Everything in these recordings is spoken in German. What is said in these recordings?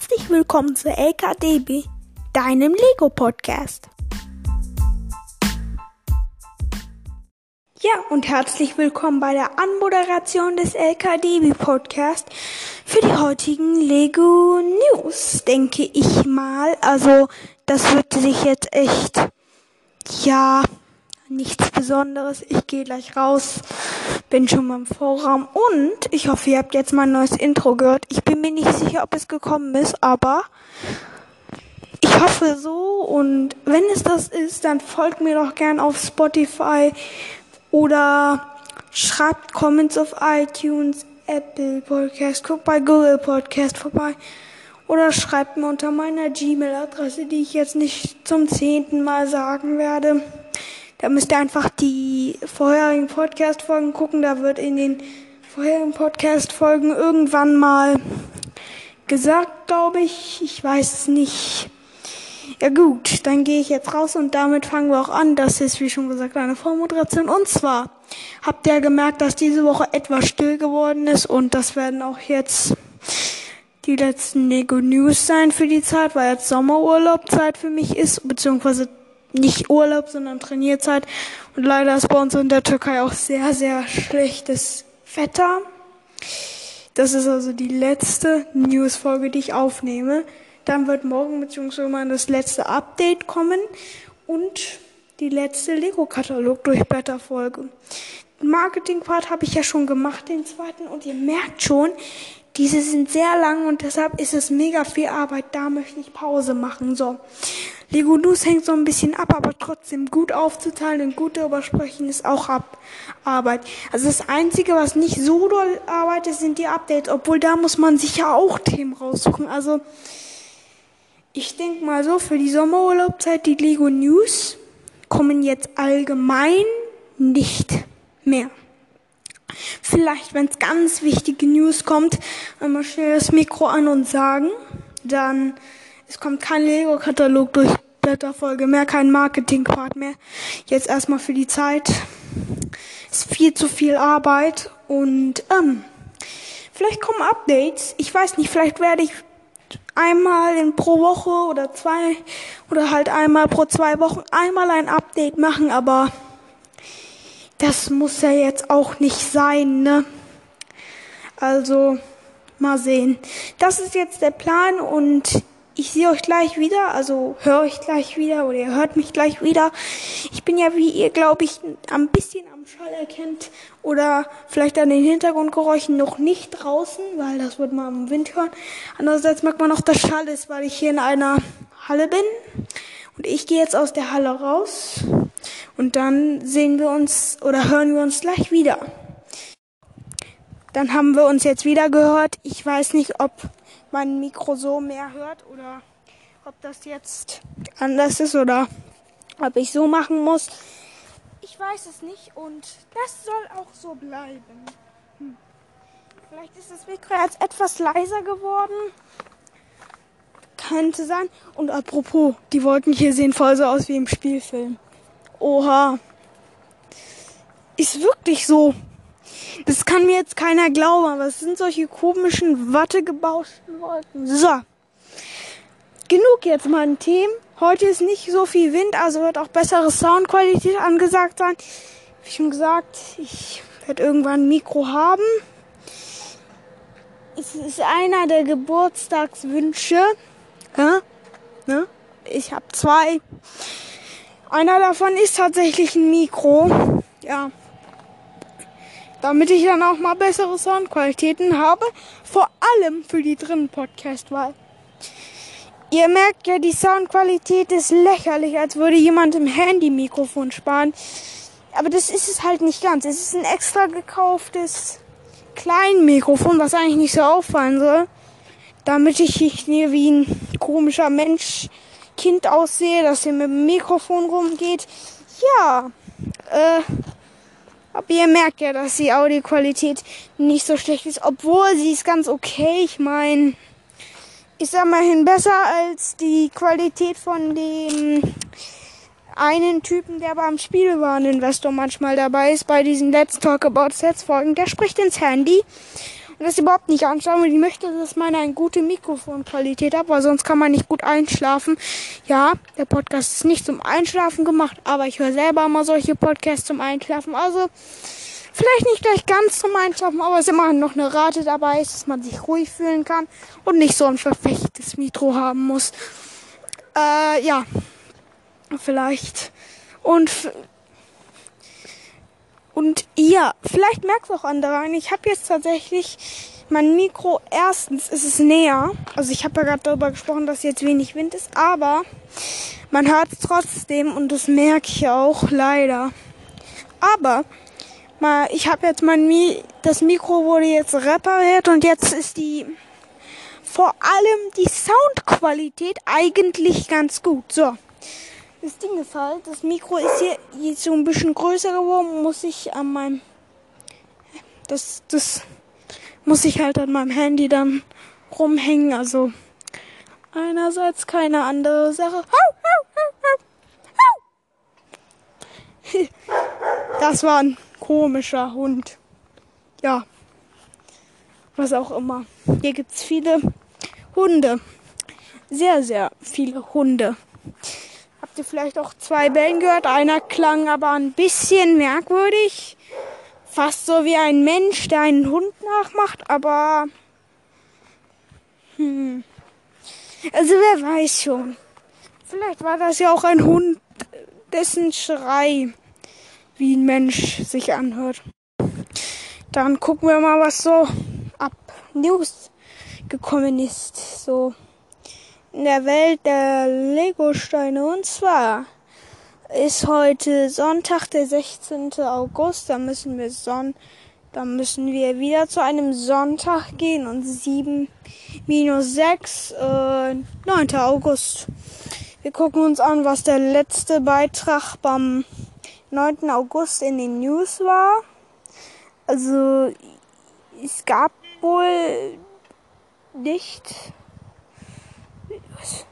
Herzlich willkommen zu LKDB, deinem Lego-Podcast. Ja, und herzlich willkommen bei der Anmoderation des LKDB Podcast für die heutigen Lego News, denke ich mal. Also, das wird sich jetzt echt, ja, nichts Besonderes. Ich gehe gleich raus, bin schon mal im Vorraum und ich hoffe, ihr habt jetzt mein neues Intro gehört. Ich bin mir nicht sicher, ob es gekommen ist, aber ich hoffe so und wenn es das ist, dann folgt mir doch gern auf Spotify oder schreibt Comments auf iTunes, Apple Podcast, guckt bei Google Podcast vorbei oder schreibt mir unter meiner Gmail-Adresse, die ich jetzt nicht zum zehnten Mal sagen werde. Da müsst ihr einfach die vorherigen Podcast-Folgen gucken. Da wird in den vorherigen Podcast-Folgen irgendwann mal gesagt, glaube ich. Ich weiß es nicht. Ja gut, dann gehe ich jetzt raus und damit fangen wir auch an. Das ist, wie schon gesagt, eine Vormoderation. Und zwar habt ihr gemerkt, dass diese Woche etwas still geworden ist und das werden auch jetzt die letzten Lego News sein für die Zeit, weil jetzt Sommerurlaubzeit für mich ist, beziehungsweise nicht Urlaub, sondern Trainierzeit. Und leider ist bei uns in der Türkei auch sehr, sehr schlechtes Wetter. Das ist also die letzte News-Folge, die ich aufnehme. Dann wird morgen mal das letzte Update kommen und die letzte Lego-Katalog durchblätter-Folge. Marketing-Part habe ich ja schon gemacht, den zweiten. Und ihr merkt schon, diese sind sehr lang und deshalb ist es mega viel Arbeit. Da möchte ich Pause machen. So. Lego News hängt so ein bisschen ab, aber trotzdem gut aufzuteilen und gut darüber sprechen ist auch ab Arbeit. Also das Einzige, was nicht so doll arbeitet, sind die Updates, obwohl da muss man sich ja auch Themen raussuchen. Also ich denke mal so, für die Sommerurlaubzeit, die Lego News kommen jetzt allgemein nicht mehr. Vielleicht, wenn es ganz wichtige News kommt, einmal schnell das Mikro an und sagen. Dann, es kommt kein Lego-Katalog durch Blätterfolge mehr, kein Marketing-Part mehr. Jetzt erstmal für die Zeit. Ist viel zu viel Arbeit und, ähm, vielleicht kommen Updates. Ich weiß nicht, vielleicht werde ich einmal in pro Woche oder zwei oder halt einmal pro zwei Wochen einmal ein Update machen, aber das muss ja jetzt auch nicht sein, ne? Also, mal sehen. Das ist jetzt der Plan und ich sehe euch gleich wieder, also höre ich gleich wieder oder ihr hört mich gleich wieder. Ich bin ja, wie ihr, glaube ich, ein bisschen am Schall erkennt oder vielleicht an den Hintergrundgeräuschen noch nicht draußen, weil das wird man im Wind hören. Andererseits merkt man auch, dass Schall ist, weil ich hier in einer Halle bin. Und ich gehe jetzt aus der Halle raus und dann sehen wir uns oder hören wir uns gleich wieder. Dann haben wir uns jetzt wieder gehört. Ich weiß nicht, ob mein Mikro so mehr hört oder ob das jetzt anders ist oder ob ich so machen muss. Ich weiß es nicht und das soll auch so bleiben. Hm. Vielleicht ist das Mikro jetzt etwas leiser geworden. Könnte sein. Und apropos, die Wolken hier sehen voll so aus wie im Spielfilm. Oha. Ist wirklich so. Das kann mir jetzt keiner glauben, aber es sind solche komischen, wattegebauschten Wolken. So. Genug jetzt meinen Themen. Heute ist nicht so viel Wind, also wird auch bessere Soundqualität angesagt sein. Wie schon gesagt, ich werde irgendwann ein Mikro haben. Es ist einer der Geburtstagswünsche. Ja? Ne? Ich habe zwei. Einer davon ist tatsächlich ein Mikro. Ja. Damit ich dann auch mal bessere Soundqualitäten habe. Vor allem für die drinnen Podcast-Wahl. Ihr merkt ja, die Soundqualität ist lächerlich, als würde jemand im Handy-Mikrofon sparen. Aber das ist es halt nicht ganz. Es ist ein extra gekauftes Kleinmikrofon, was eigentlich nicht so auffallen soll. Damit ich nicht wie ein komischer Mensch Kind aussehe, dass ihr mit dem Mikrofon rumgeht. Ja, äh, aber ihr merkt ja, dass die Audioqualität nicht so schlecht ist, obwohl sie ist ganz okay. Ich meine, ist immerhin besser als die Qualität von dem einen Typen, der beim Spielwareninvestor manchmal dabei ist, bei diesen Let's Talk About Sets Folgen. Der spricht ins Handy das überhaupt nicht anschauen, weil ich möchte, dass man eine gute Mikrofonqualität hat, weil sonst kann man nicht gut einschlafen. Ja, der Podcast ist nicht zum Einschlafen gemacht, aber ich höre selber immer solche Podcasts zum Einschlafen. Also vielleicht nicht gleich ganz zum Einschlafen, aber es ist immer noch eine Rate dabei, dass man sich ruhig fühlen kann und nicht so ein verfechtes Mikro haben muss. Äh, ja, vielleicht. Und und ja, vielleicht merkst du auch andere. Ich habe jetzt tatsächlich mein Mikro. Erstens ist es näher. Also ich habe ja gerade darüber gesprochen, dass jetzt wenig Wind ist, aber man hört es trotzdem und das merke ich auch leider. Aber mal, ich habe jetzt mein Mi das Mikro wurde jetzt repariert und jetzt ist die vor allem die Soundqualität eigentlich ganz gut. So. Das Ding ist halt, das Mikro ist hier jetzt so ein bisschen größer geworden, muss ich an meinem, das, das muss ich halt an meinem Handy dann rumhängen, also einerseits keine andere Sache. Das war ein komischer Hund. Ja. Was auch immer. Hier gibt's viele Hunde. Sehr, sehr viele Hunde ihr vielleicht auch zwei Bällen gehört. Einer klang aber ein bisschen merkwürdig. Fast so wie ein Mensch, der einen Hund nachmacht, aber. Hm. Also wer weiß schon. Vielleicht war das ja auch ein Hund, dessen Schrei wie ein Mensch sich anhört. Dann gucken wir mal, was so ab News gekommen ist. So in der Welt der Legosteine. Und zwar ist heute Sonntag, der 16. August. Da müssen wir Son da müssen wir wieder zu einem Sonntag gehen und 7 minus 6, äh, 9. August. Wir gucken uns an, was der letzte Beitrag beim 9. August in den News war. Also, es gab wohl nicht was?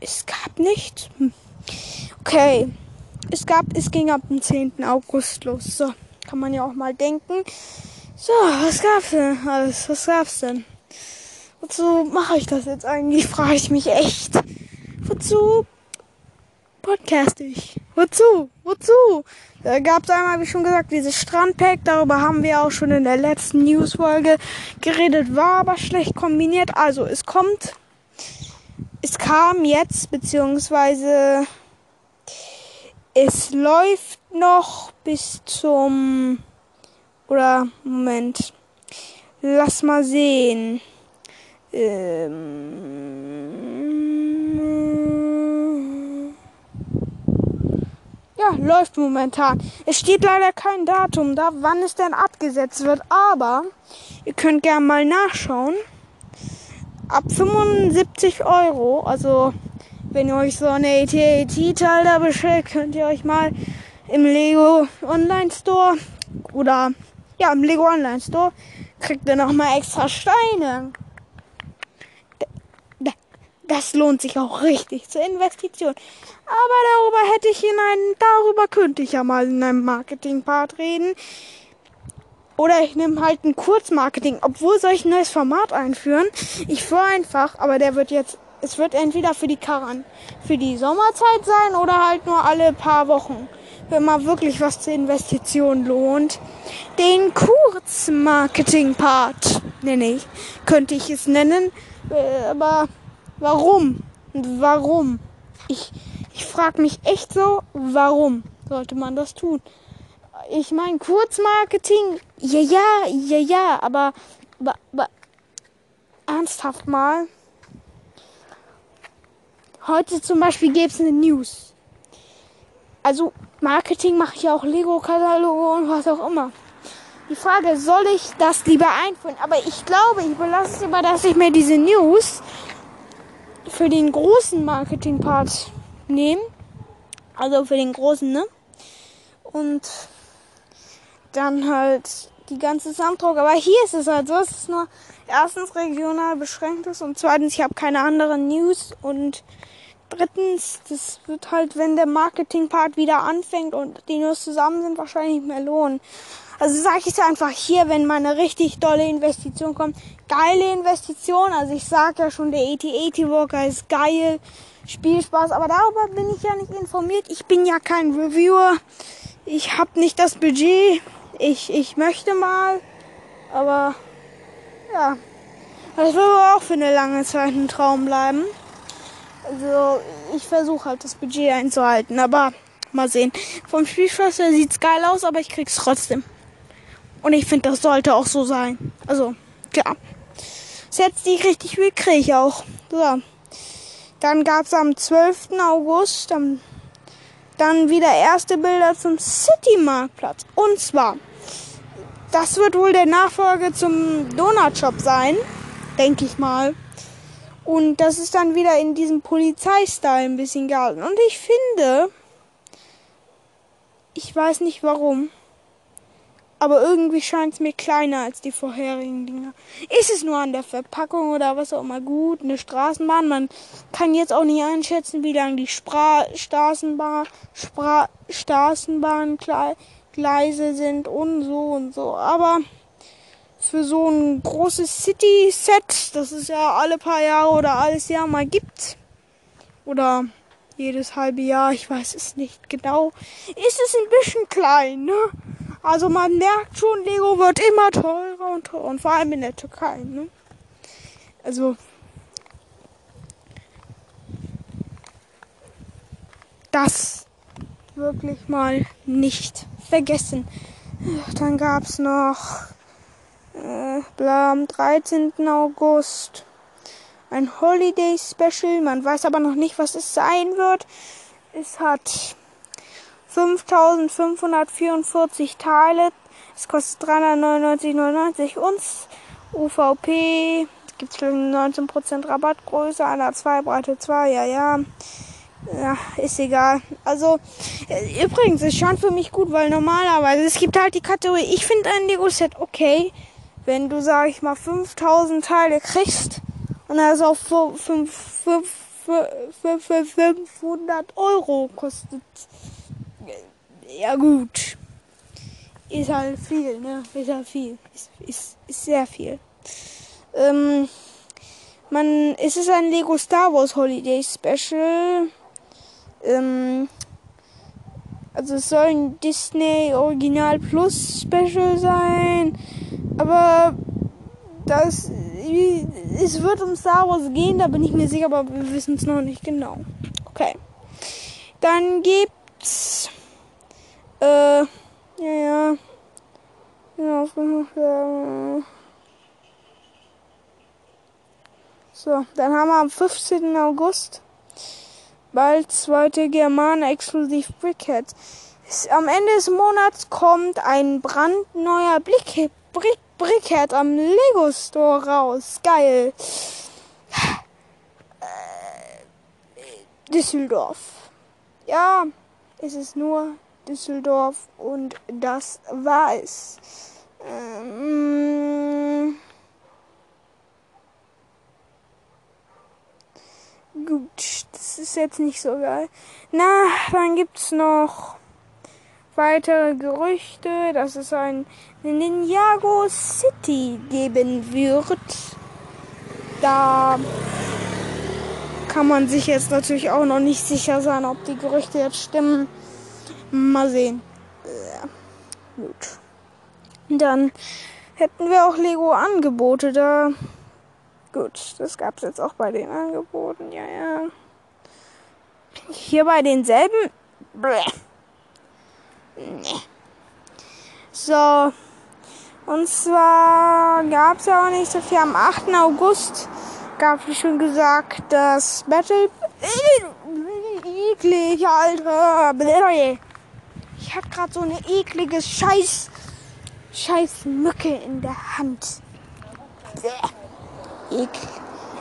Es gab nichts. Hm. Okay. Es gab, es ging ab dem 10. August los. So, kann man ja auch mal denken. So, was gab's denn alles? Was gab's denn? Wozu mache ich das jetzt eigentlich? Frage ich mich echt. Wozu podcast ich? Wozu? Wozu? Da gab es einmal, wie schon gesagt, dieses Strandpack. Darüber haben wir auch schon in der letzten Newsfolge geredet. War aber schlecht kombiniert. Also, es kommt es kam jetzt, beziehungsweise es läuft noch bis zum, oder Moment, lass mal sehen. Ähm, ja, läuft momentan. Es steht leider kein Datum da, wann es denn abgesetzt wird, aber ihr könnt gerne mal nachschauen ab 75 Euro. Also wenn ihr euch so eine AT-AT-Teil da bestellt, könnt ihr euch mal im Lego Online Store oder ja im Lego Online Store kriegt ihr noch mal extra Steine. Das lohnt sich auch richtig zur Investition. Aber darüber hätte ich in einem, darüber könnte ich ja mal in einem Marketing-Part reden. Oder ich nehme halt ein Kurzmarketing. Obwohl soll ich ein neues Format einführen? Ich führe einfach, aber der wird jetzt, es wird entweder für die Karan, für die Sommerzeit sein oder halt nur alle paar Wochen. Wenn mal wirklich was zur Investition lohnt. Den Kurzmarketing-Part nenne ich. Könnte ich es nennen. Äh, aber warum? Warum? Ich, ich frage mich echt so, warum sollte man das tun? Ich meine, Kurzmarketing, ja, ja, ja, ja, aber, aber, aber ernsthaft mal. Heute zum Beispiel gäbe es eine News. Also Marketing mache ich ja auch Lego-Kataloge und was auch immer. Die Frage, soll ich das lieber einführen? Aber ich glaube, ich belasse es lieber, dass ich mir diese News für den großen Marketing-Part nehme. Also für den großen, ne? Und dann halt die ganze Soundtrack. Aber hier ist es halt so, es ist nur erstens regional beschränkt ist und zweitens, ich habe keine anderen News und drittens, das wird halt, wenn der Marketing-Part wieder anfängt und die nur zusammen sind, wahrscheinlich mehr lohnen. Also sage ich einfach hier, wenn mal eine richtig dolle Investition kommt. Geile Investition. Also ich sage ja schon, der AT-AT Walker ist geil. Spielspaß. Aber darüber bin ich ja nicht informiert. Ich bin ja kein Reviewer. Ich habe nicht das Budget. Ich, ich möchte mal. Aber ja. Das wird aber auch für eine lange Zeit ein Traum bleiben. Also ich versuche halt das Budget einzuhalten. Aber mal sehen. Vom Spielspaß her sieht's geil aus, aber ich krieg's trotzdem. Und ich finde, das sollte auch so sein. Also, ja. Setzt die richtig viel kriege ich auch. So. Dann gab es am 12. August dann, dann wieder erste Bilder zum City-Marktplatz. Und zwar, das wird wohl der Nachfolger zum Donut-Shop sein, denke ich mal. Und das ist dann wieder in diesem Polizeistyle ein bisschen gehalten. Und ich finde, ich weiß nicht warum, aber irgendwie scheint es mir kleiner als die vorherigen Dinger. Ist es nur an der Verpackung oder was auch immer gut? Eine Straßenbahn. Man kann jetzt auch nicht einschätzen, wie lang die Spra Straßenbahn, Spra Straßenbahngleise sind und so und so. Aber für so ein großes City-Set, das es ja alle paar Jahre oder alles Jahr mal gibt, oder jedes halbe Jahr, ich weiß es nicht genau, ist es ein bisschen klein, ne? Also man merkt schon, Lego wird immer teurer und teurer. Und vor allem in der Türkei. Ne? Also das wirklich mal nicht vergessen. Dann gab es noch äh, am 13. August ein Holiday Special. Man weiß aber noch nicht, was es sein wird. Es hat 5544 Teile. Es kostet 399,99 uns. UVP gibt es 19% Rabattgröße, einer 2, Breite 2, ja, ja. Ja, ist egal. Also, äh, übrigens, es scheint für mich gut, weil normalerweise, es gibt halt die Kategorie, ich finde ein Lego-Set okay, wenn du, sag ich mal, 5000 Teile kriegst und das auf 500 Euro kostet ja gut. Ist halt viel, ne? Ist halt viel. Ist, ist, ist sehr viel. Ähm, man, es ist ein Lego Star Wars Holiday Special. Ähm, also es soll ein Disney Original Plus Special sein. Aber das, es wird um Star Wars gehen, da bin ich mir sicher, aber wir wissen es noch nicht genau. Okay. Dann gibt's äh, ja, ja. Ja. So, dann haben wir am 15. August bald zweite Germane exklusiv Brickhead. Am Ende des Monats kommt ein brandneuer Blick Brick Brickhead am Lego Store raus. Geil. Äh, Düsseldorf. Ja, es ist nur Düsseldorf und das war es. Ähm, gut, das ist jetzt nicht so geil. Na, dann gibt's noch weitere Gerüchte, dass es ein Ninjago City geben wird. Da kann man sich jetzt natürlich auch noch nicht sicher sein, ob die Gerüchte jetzt stimmen. Mal sehen. Ja, gut. Dann hätten wir auch Lego-Angebote da. Gut, das gab es jetzt auch bei den Angeboten. Ja, ja. Hier bei denselben. Bleh. Nee. So. Und zwar gab es ja auch nicht so viel. Am 8. August gab es, schon gesagt, das Battle. Eklig, Alter. Bleh. Ich hab grad so eine eklige Scheiß, Scheiß Mücke in der Hand. Bäh.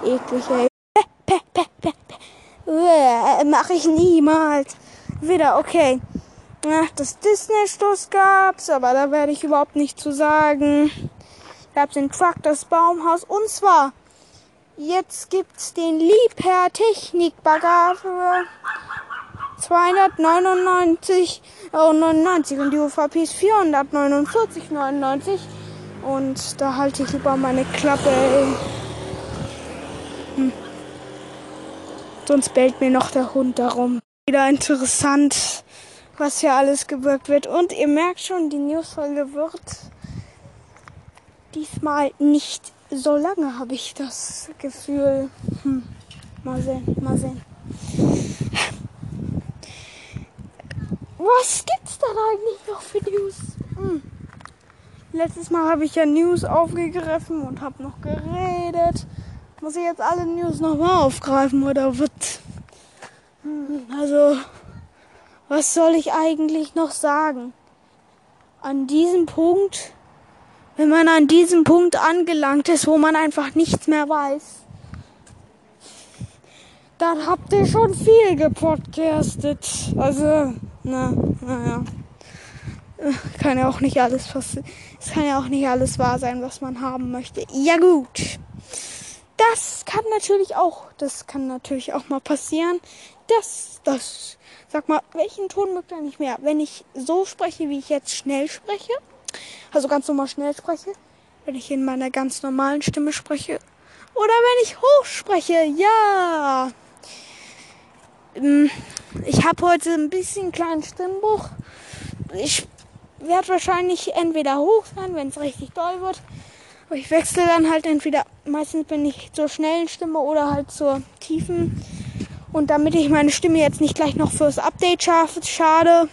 Eklig, ey. Mach ich niemals. Wieder, okay. Ach, das Disney-Stoß gab's, aber da werde ich überhaupt nicht zu sagen. Gab's den Truck, das Baumhaus und zwar Jetzt gibt's den Liebherr Technikbagger für 299,99 Euro und die UVP ist 449,99 und da halte ich lieber meine Klappe. Hm. Sonst bellt mir noch der Hund darum. Wieder interessant, was hier alles gewirkt wird. Und ihr merkt schon, die Newsfolge wird diesmal nicht so lange, habe ich das Gefühl. Hm. Mal sehen, mal sehen. Was gibt's dann eigentlich noch für News? Hm. Letztes Mal habe ich ja News aufgegriffen und habe noch geredet. Muss ich jetzt alle News nochmal aufgreifen oder wird? Also, was soll ich eigentlich noch sagen? An diesem Punkt, wenn man an diesem Punkt angelangt ist, wo man einfach nichts mehr weiß, dann habt ihr schon viel gepodcastet. Also, na, naja. Kann ja auch nicht alles passieren. Es kann ja auch nicht alles wahr sein, was man haben möchte. Ja gut. Das kann natürlich auch, das kann natürlich auch mal passieren. Das, das, sag mal, welchen Ton mögt ihr nicht mehr? Wenn ich so spreche, wie ich jetzt schnell spreche, also ganz normal schnell spreche, wenn ich in meiner ganz normalen Stimme spreche, oder wenn ich hoch spreche, ja. Ähm, ich habe heute ein bisschen kleinen Stimmbruch. Ich werde wahrscheinlich entweder hoch sein, wenn es richtig doll wird. Aber ich wechsle dann halt entweder, meistens bin ich zur schnellen Stimme oder halt zur tiefen. Und damit ich meine Stimme jetzt nicht gleich noch fürs Update schaffe, schade,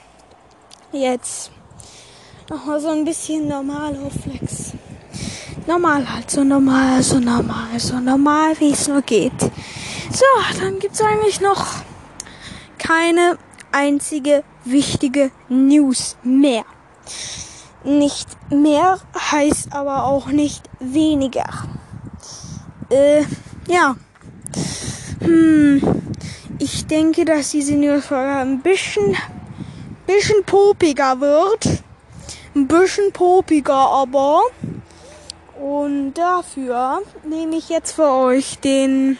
jetzt nochmal so ein bisschen normal auf Flex. Normal halt, so normal, so normal, so normal, wie es nur geht. So, dann gibt's eigentlich noch keine einzige wichtige News mehr. Nicht mehr heißt aber auch nicht weniger. Äh, ja. Hm. Ich denke, dass diese Newsfolge ein bisschen, bisschen popiger wird. Ein bisschen popiger aber. Und dafür nehme ich jetzt für euch den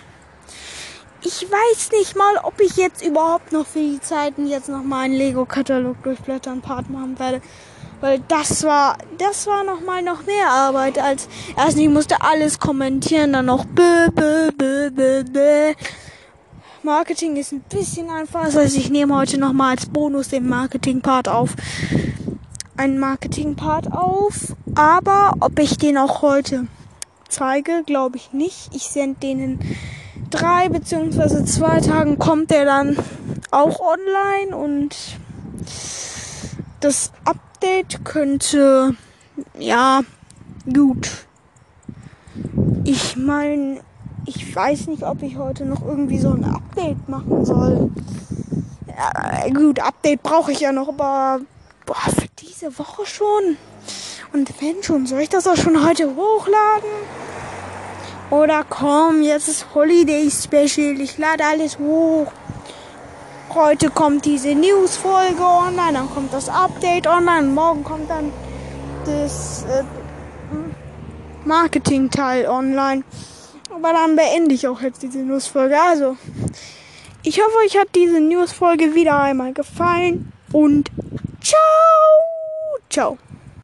ich weiß nicht mal, ob ich jetzt überhaupt noch für die Zeiten jetzt noch mal einen Lego-Katalog durchblättern Part machen werde. Weil das war, das war noch mal noch mehr Arbeit als erst ich musste alles kommentieren, dann noch bö, bö, bö, bö, bö. Marketing ist ein bisschen einfacher, das heißt, ich nehme heute noch mal als Bonus den Marketing-Part auf. Einen Marketing-Part auf, aber ob ich den auch heute zeige, glaube ich nicht. Ich sende denen drei beziehungsweise zwei Tagen kommt der dann auch online und das Update könnte ja gut. Ich meine, ich weiß nicht, ob ich heute noch irgendwie so ein Update machen soll. Ja, gut, Update brauche ich ja noch, aber boah, für diese Woche schon. Und wenn schon, soll ich das auch schon heute hochladen? Oder komm, jetzt ist Holiday Special. Ich lade alles hoch. Heute kommt diese News-Folge online, dann kommt das Update online, morgen kommt dann das äh, Marketing-Teil online. Aber dann beende ich auch jetzt diese News-Folge. Also, ich hoffe, euch hat diese News-Folge wieder einmal gefallen und ciao! Ciao!